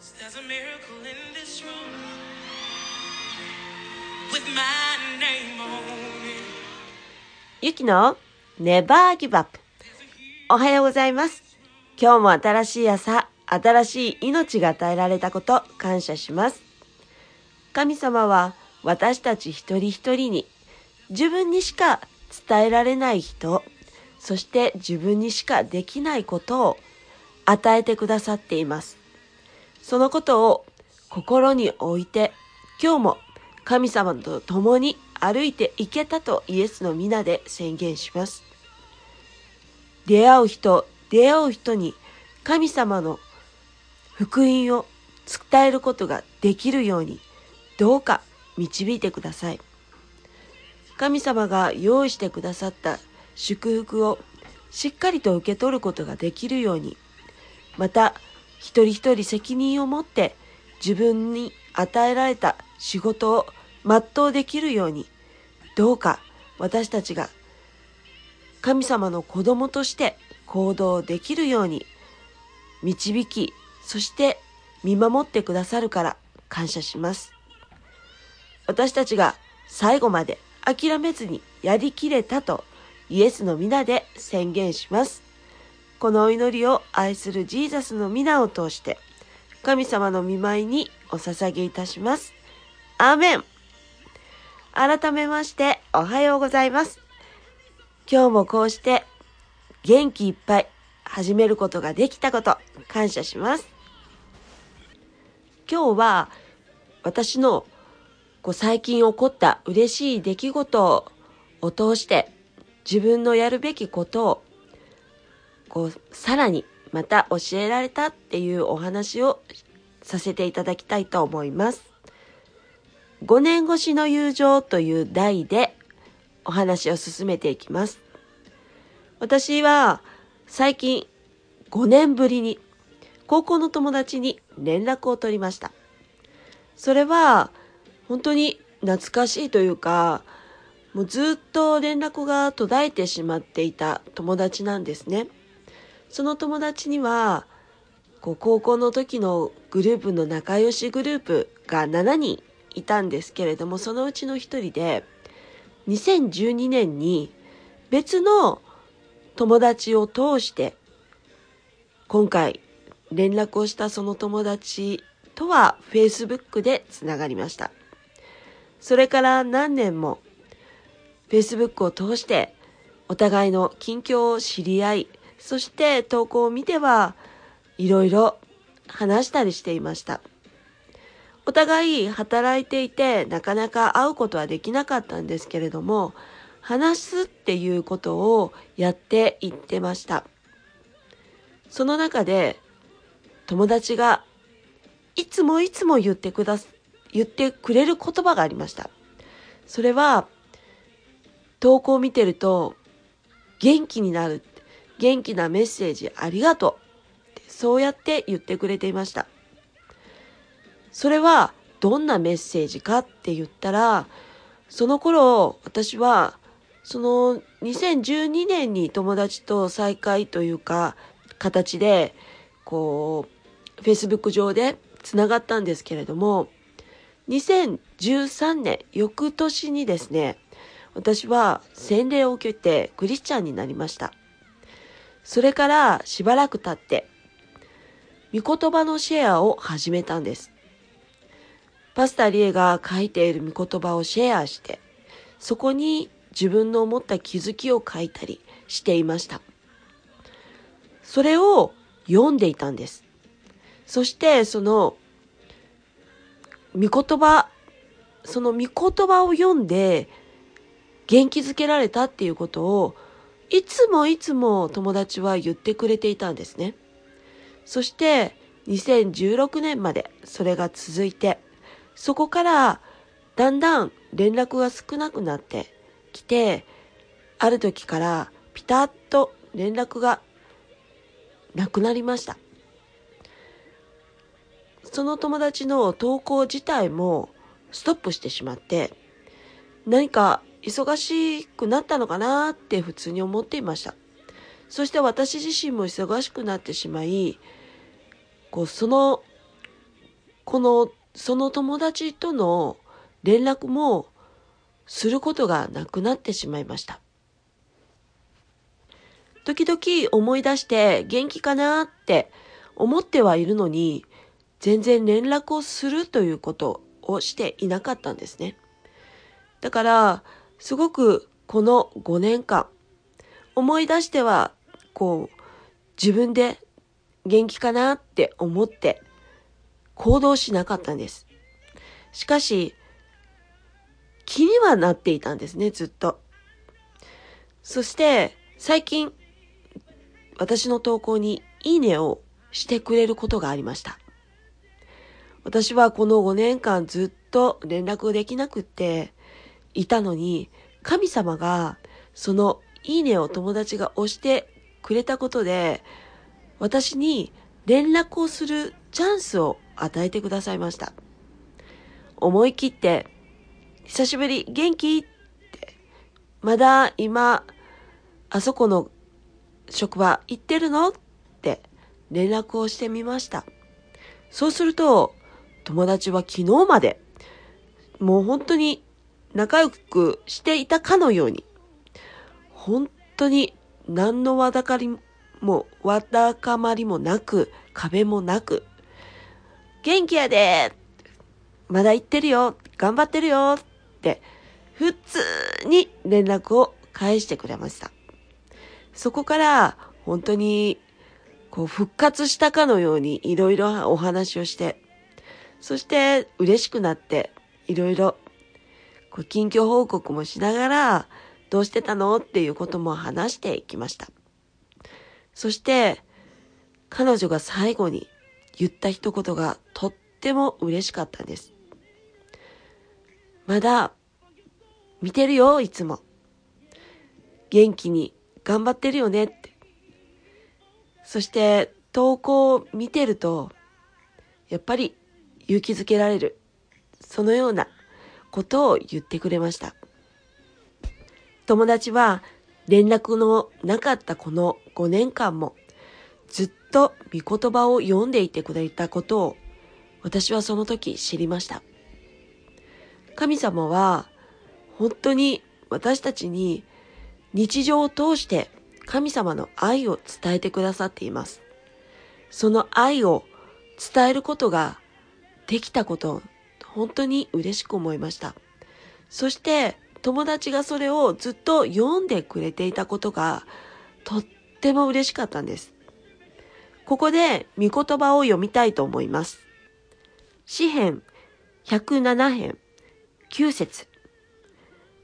There's a miracle in this room with my name on it. ゆきのネバーギブアップ。おはようございます。今日も新しい朝、新しい命が与えられたこと感謝します。神様は私たち一人一人に自分にしか伝えられない人、そして自分にしかできないことを与えてくださっています。そのことを心に置いて今日も神様と共に歩いていけたとイエスの皆で宣言します。出会う人、出会う人に神様の福音を伝えることができるようにどうか導いてください。神様が用意してくださった祝福をしっかりと受け取ることができるように、また一人一人責任を持って自分に与えられた仕事を全うできるように、どうか私たちが神様の子供として行動できるように導き、そして見守ってくださるから感謝します。私たちが最後まで諦めずにやりきれたとイエスの皆で宣言します。このお祈りを愛するジーザスの皆を通して神様の見舞いにお捧げいたします。アーメン改めましておはようございます。今日もこうして元気いっぱい始めることができたこと感謝します。今日は私のこう最近起こった嬉しい出来事を通して自分のやるべきことをこうさらにまた教えられたっていうお話をさせていただきたいと思います。5年越しの友情という題でお話を進めていきます。私は最近5年ぶりに高校の友達に連絡を取りました。それは本当に懐かしいというか、もうずっと連絡が途絶えてしまっていた友達なんですね。その友達には、こう高校の時のグループの仲良しグループが7人いたんですけれども、そのうちの一人で、2012年に別の友達を通して、今回連絡をしたその友達とは Facebook でつながりました。それから何年も Facebook を通してお互いの近況を知り合い、そして投稿を見てはいろいろ話したりしていました。お互い働いていてなかなか会うことはできなかったんですけれども、話すっていうことをやっていってました。その中で友達がいつもいつも言ってくだ、言ってくれる言葉がありました。それは投稿を見てると元気になる。元気なメッセージありがとう。そうやって言ってくれていました。それはどんなメッセージかって言ったら、その頃私はその2012年に友達と再会というか形でこう Facebook 上でつながったんですけれども2013年翌年にですね私は洗礼を受けてクリスチャンになりましたそれからしばらく経って御言葉のシェアを始めたんです。パスタリエが書いている御言葉をシェアしてそこに自分の思った気づきを書いたりしていました。それを読んでいたんです。そしてその御言葉その御言葉を読んで元気づけられたっていうことをいつもいつも友達は言ってくれていたんですね。そして2016年までそれが続いてそこからだんだん連絡が少なくなってきてある時からピタッと連絡がなくなりました。その友達の投稿自体もストップしてしまって、何か忙しくなったのかなって普通に思っていました。そして私自身も忙しくなってしまい、こうそのこの、その友達との連絡もすることがなくなってしまいました。時々思い出して元気かなって思ってはいるのに、全然連絡をするということをしていなかったんですね。だから、すごくこの5年間、思い出しては、こう、自分で元気かなって思って行動しなかったんです。しかし、気にはなっていたんですね、ずっと。そして、最近、私の投稿にいいねをしてくれることがありました。私はこの5年間ずっと連絡できなくっていたのに、神様がそのいいねを友達が押してくれたことで、私に連絡をするチャンスを与えてくださいました。思い切って、久しぶり、元気？って、まだ今、あそこの職場行ってるの？って連絡をしてみました。そうすると、友達は昨日まで、もう本当に仲良くしていたかのように、本当に何のわだかりも、わだかまりもなく、壁もなく、元気やでまだ行ってるよ頑張ってるよって、普通に連絡を返してくれました。そこから本当にこう復活したかのようにいろいろお話をして、そして嬉しくなっていろいろこう近況報告もしながらどうしてたのっていうことも話していきました。そして彼女が最後に言った一言がとっても嬉しかったんです。まだ見てるよ、いつも。元気に頑張ってるよねって。そして投稿を見てると、やっぱり勇気づけられる。そのようなことを言ってくれました。友達は連絡のなかったこの5年間もずっと御言葉を読んでいてくれたことを私はその時知りました。神様は本当に私たちに日常を通して神様の愛を伝えてくださっています。その愛を伝えることができたこと、本当に嬉しく思いました。そして友達がそれをずっと読んでくれていたことがとっても嬉しかったんです。ここで御言葉を読みたいと思います。詩編107編9節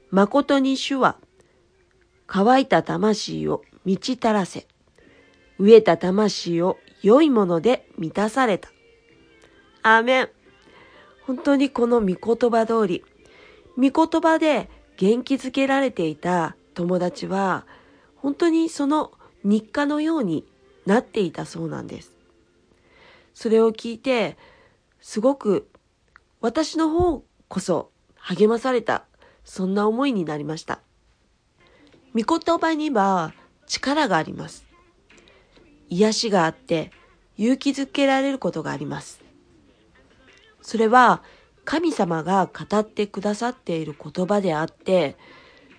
誠に主は乾いた魂を満ち足らせ、飢えた魂を良いもので満たされた。アーメン。本当にこの御言葉通り、御言葉で元気づけられていた友達は、本当にその日課のようになっていたそうなんです。それを聞いて、すごく私の方こそ励まされた、そんな思いになりました。御言葉には力があります。癒しがあって勇気づけられることがあります。それは神様が語ってくださっている言葉であって、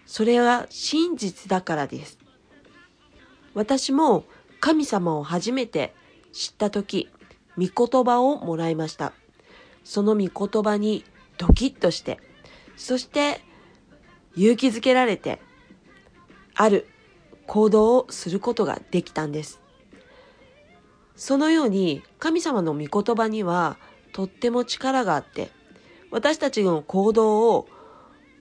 それは真実だからです。私も神様を初めて知った時、御言葉をもらいました。その御言葉にドキッとして、そして勇気づけられて、ある行動をすることができたんです。そのように神様の御言葉にはとっても力があって、私たちの行動を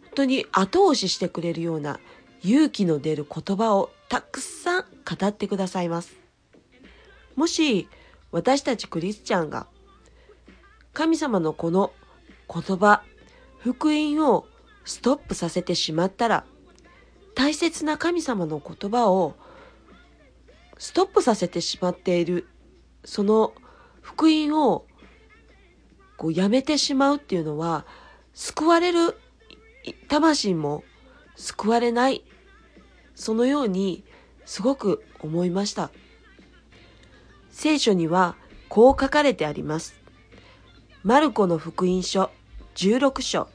本当に後押ししてくれるような勇気の出る言葉をたくさん語ってくださいます。もし私たちクリスチャンが神様のこの言葉、福音をストップさせてしまったら大切な神様の言葉をストップさせてしまっている、その福音をこうやめてしまうっていうのは、救われる魂も救われない、そのようにすごく思いました。聖書にはこう書かれてあります。マルコの福音書16章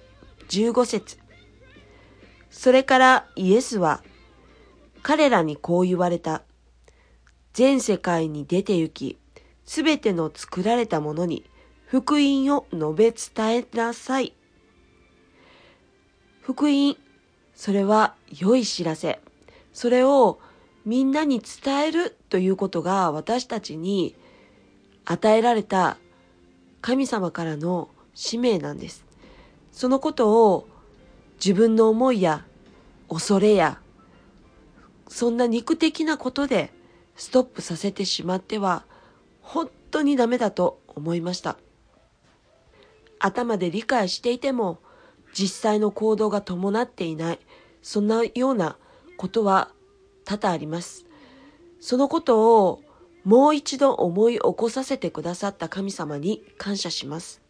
15節それからイエスは彼らにこう言われた。全世界に出て行き、すべての作られたものに福音を述べ伝えなさい。福音、それは良い知らせ。それをみんなに伝えるということが私たちに与えられた神様からの使命なんです。そのことを自分の思いや恐れやそんな肉的なことでストップさせてしまっては本当にダメだと思いました。頭で理解していても実際の行動が伴っていない、そんなようなことは多々あります。そのことをもう一度思い起こさせてくださった神様に感謝します。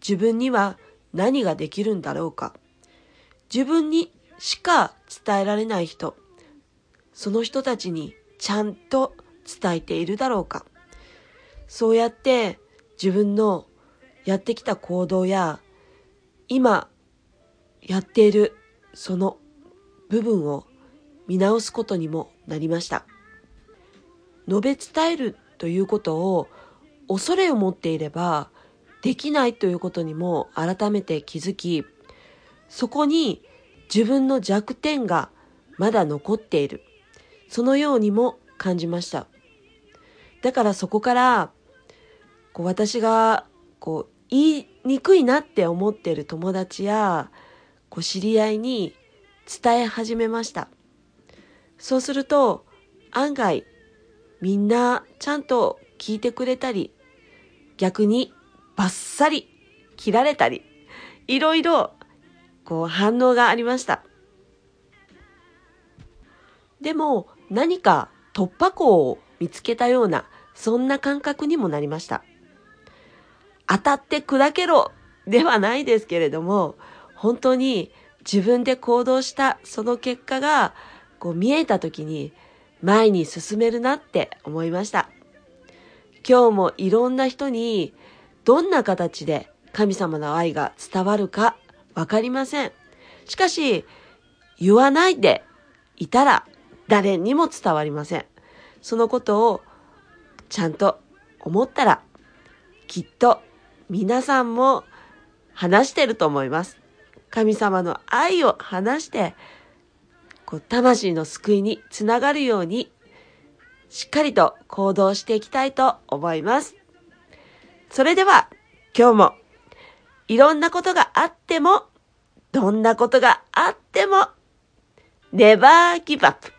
自分には何ができるんだろうか。自分にしか伝えられない人、その人たちにちゃんと伝えているだろうか。そうやって自分のやってきた行動や今やっているその部分を見直すことにもなりました。述べ伝えるということを恐れを持っていればできないということにも改めて気づき、そこに自分の弱点がまだ残っている。そのようにも感じました。だからそこから、こう私がこう言いにくいなって思ってる友達やこう知り合いに伝え始めました。そうすると案外みんなちゃんと聞いてくれたり逆にバッサリ切られたりいろいろこう反応がありました。でも何か突破口を見つけたようなそんな感覚にもなりました。当たって砕けろではないですけれども、本当に自分で行動したその結果がこう見えた時に前に進めるなって思いました。今日もいろんな人にどんな形で神様の愛が伝わるかわかりません。しかし、言わないでいたら誰にも伝わりません。そのことをちゃんと思ったらきっと皆さんも話してると思います。神様の愛を話して、こう魂の救いにつながるように、しっかりと行動していきたいと思います。それでは、今日も、いろんなことがあっても、どんなことがあっても、ネバーギブアップ。